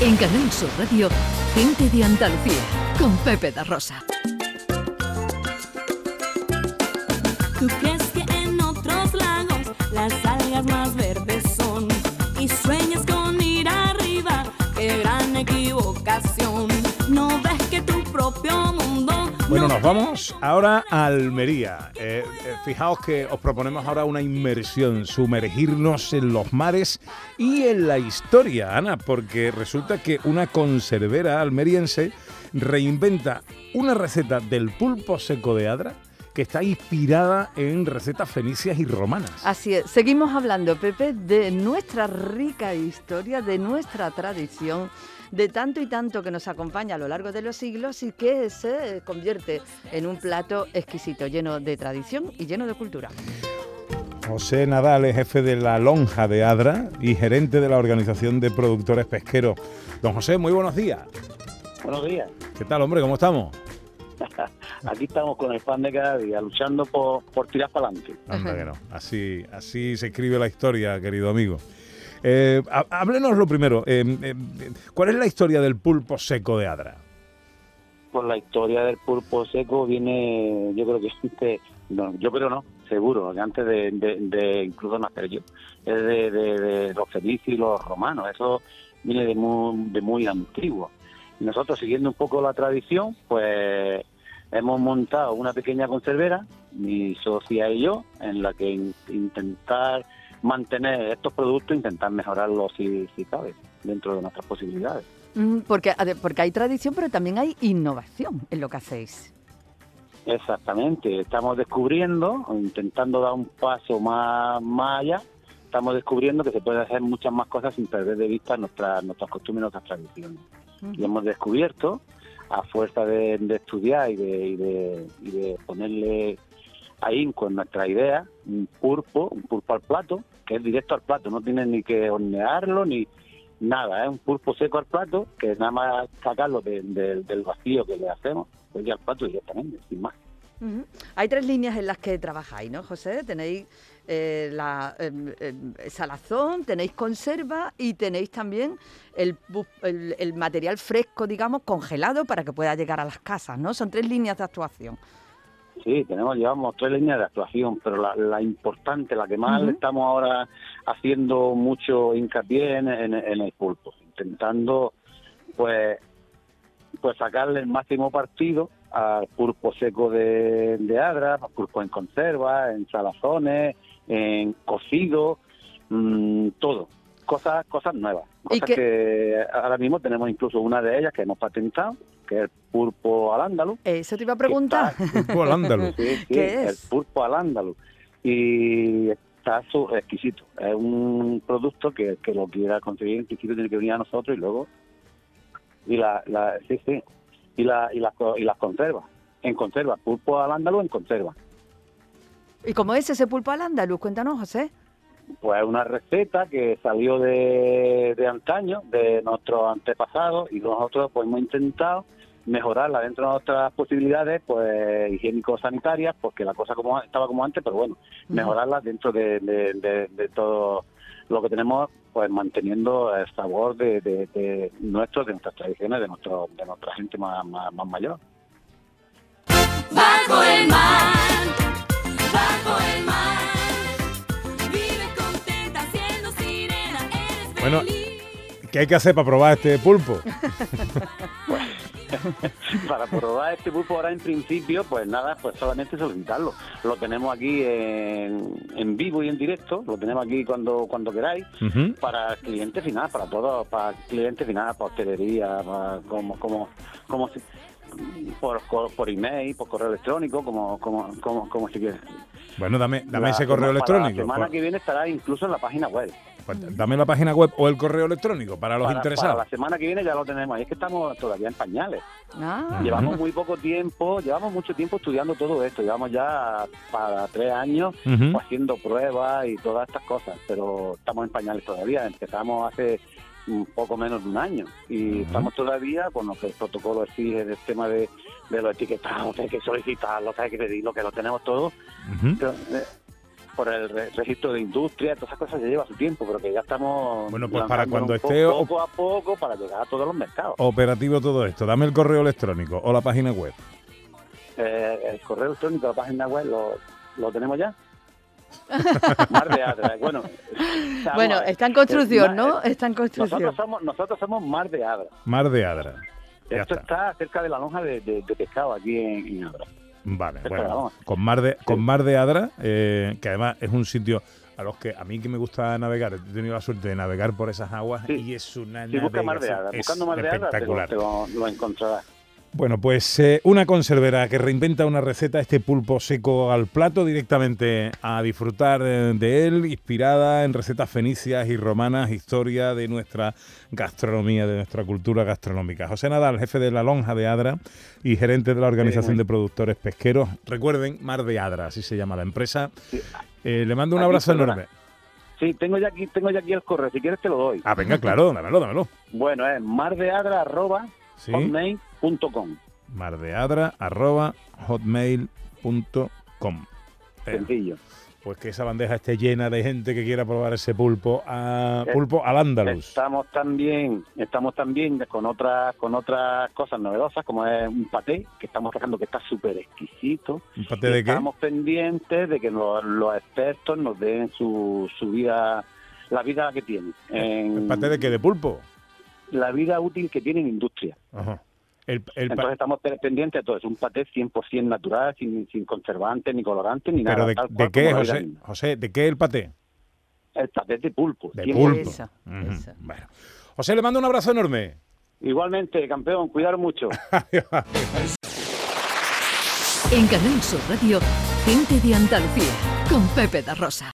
En Canal Sur Radio, Gente de Andalucía, con Pepe da Rosa. ¿Tú crees que en otros lagos las algas más verdes son? Y sueñas con ir arriba, qué gran equivocación. No ves que tu propio vamos ahora a Almería. Eh, eh, fijaos que os proponemos ahora una inmersión, sumergirnos en los mares y en la historia, Ana, porque resulta que una conservera almeriense reinventa una receta del pulpo seco de Adra que está inspirada en recetas fenicias y romanas. Así es, seguimos hablando, Pepe, de nuestra rica historia, de nuestra tradición, de tanto y tanto que nos acompaña a lo largo de los siglos y que se convierte en un plato exquisito, lleno de tradición y lleno de cultura. José Nadal es jefe de la Lonja de Adra y gerente de la Organización de Productores Pesqueros. Don José, muy buenos días. Buenos días. ¿Qué tal, hombre? ¿Cómo estamos? Aquí estamos con el pan de cada día, luchando por, por tirar para adelante. Anda que no. Así, así se escribe la historia, querido amigo. Eh, há- háblenos lo primero. eh, eh, ¿Cuál es la historia del pulpo seco de Adra? Por la historia del pulpo seco viene, yo creo que existe, no, yo creo no, seguro, antes de, de, de incluso nacer yo, es de, los fenicios y los romanos, eso viene de muy, de muy antiguo. Y nosotros, siguiendo un poco la tradición, pues hemos montado una pequeña conservera, mi socia y yo, en la que in- intentar mantener estos productos, intentar mejorarlos si, si cabe, dentro de nuestras posibilidades. Mm, Porque, porque hay tradición, pero también hay innovación en lo que hacéis. Exactamente, estamos descubriendo, intentando dar un paso más, más allá, estamos descubriendo que se puede hacer muchas más cosas sin perder de vista nuestras nuestras costumbres y nuestras tradiciones. Y hemos descubierto, a fuerza de, de estudiar y de, y, de, y de ponerle ahínco en nuestra idea, un pulpo, un pulpo al plato, que es directo al plato, no tiene ni que hornearlo ni nada, es un pulpo seco al plato, que nada más sacarlo de- de- del vacío que le hacemos, pues ya al plato directamente, sin más. Hay tres líneas en las que trabajáis, ¿no, José? Tenéis eh, la em, em, salazón, tenéis conserva y tenéis también el- el material fresco, digamos, congelado para que pueda llegar a las casas, ¿no? Son tres líneas de actuación. Sí, tenemos, llevamos tres líneas de actuación, pero la, la importante, la que más Ujú. estamos ahora haciendo mucho hincapié en, en- en el pulpo, intentando pues pues sacarle el máximo partido al pulpo seco de, de Adra, al pulpo en conserva, en salazones, en cocido, mm, todo. Cosas, cosas nuevas. ¿Y Cosas que ahora mismo tenemos incluso una de ellas que hemos patentado, que es el pulpo al ándalo. Eso te iba a preguntar. Pulpo al ándalo. Sí, sí, ¿Qué el es? pulpo al ándalo. Y está su- exquisito. Es un producto que el que lo quiera conseguir en principio tiene que venir a nosotros y luego y la, la sí sí y la y las y las conservas en conserva pulpo al ándalo en conserva ¿Y cómo es ese pulpo al andaluz? Cuéntanos, José. Pues es una receta que salió de, de antaño de nuestros antepasados y nosotros pues hemos intentado mejorarla dentro de nuestras posibilidades pues higiénico-sanitarias porque la cosa como estaba como antes pero bueno mejorarla dentro de, de- de- de todo lo que tenemos pues manteniendo el sabor de, de- de nuestro de nuestras tradiciones de nuestro de nuestra gente más, más, más mayor. Bajo el mar, Bueno. ¿Qué hay que hacer para probar este pulpo? para probar este pulpo ahora en principio, pues nada, pues solamente solicitarlo. Lo tenemos aquí en, en vivo y en directo, lo tenemos aquí cuando cuando queráis, para cliente final, para todos, para cliente final, para hostelería, para como como como si- por, por, email, por correo electrónico, como como como, como si quieres. Bueno, dame, dame La ese correo electrónico. La semana Por- que viene estará incluso en la página web. Pues dame la página web o el correo electrónico para los Para- interesados. para la semana que viene ya lo tenemos. ahí. es que estamos todavía en pañales. Ah, Llevamos muy poco tiempo, llevamos mucho tiempo estudiando todo esto, llevamos ya para tres años Ujú. haciendo pruebas y todas estas cosas, pero estamos en pañales todavía, empezamos hace un poco menos de un año y estamos todavía con lo que el protocolo exige del tema de, de los etiquetados, que hay que solicitarlo, que hay que pedirlo, que lo tenemos todo. Pero, eh, por el re- registro de industria, todas esas cosas ya lleva su tiempo, pero que ya estamos Bueno, pues para cuando esté o- poco a poco para llegar a todos los mercados. Operativo todo esto. Dame el correo electrónico o la página web. Eh, el correo electrónico, la página web, ¿lo, lo tenemos ya? Mar de Adra, bueno. Bueno, está en construcción, Eh, ¿no? eh, Está en construcción. Nosotros somos, nosotros somos Mar de Adra. Mar de Adra. Ya Esto está. está. cerca de la lonja de, de- de pescado aquí en, en Adra. Vale, bueno, con Mar de, con Mar de Adra, eh, que además es un sitio a los que a mí que me gusta navegar, he tenido la suerte de navegar por esas aguas Sí. y es una Mar de Adra, buscando Mar de Adra, te lo, espectacular. te lo- lo encontrarás. Bueno, pues eh, una conservera que reinventa una receta, este pulpo seco al plato, directamente a disfrutar eh, de él, inspirada en recetas fenicias y romanas, historia de nuestra gastronomía, de nuestra cultura gastronómica. José Nadal, jefe de la Lonja de Adra y gerente de la Organización de Productores Pesqueros. Recuerden, Mar de Adra, así se llama la empresa. Eh, le mando un abrazo enorme. Sí, tengo ya aquí, tengo ya aquí el correo, si quieres te lo doy. Ah, venga, claro, dámelo, dámelo. Bueno, es mardeadra arroba Sí. hotmail.com. mardeadra arroba hotmail.com. Eh, Sencillo. pues que esa bandeja esté llena de gente que quiera probar ese pulpo a Eh, pulpo al andaluz. Estamos también, estamos también con otras, con otras cosas novedosas, como es un paté, que estamos sacando que está súper exquisito. ¿Un paté de qué? Estamos pendientes de que los, los expertos nos den su, su vida, la vida que tiene. En, ¿El paté de qué? ¿De pulpo? La vida útil que tiene en industria. Ajá. El, el Entonces estamos pe- pendientes de todo. Es un paté 100% natural, sin, sin conservantes, ni colorantes, ni ¿Pero nada. de, tal de qué, José? ¿de qué el paté? El paté de pulpo. De 100%. pulpo. Bueno. José, le mando un abrazo enorme. Igualmente, campeón, cuidar mucho. En Canal Sur Radio, gente de Andalucía, con Pepe da Rosa.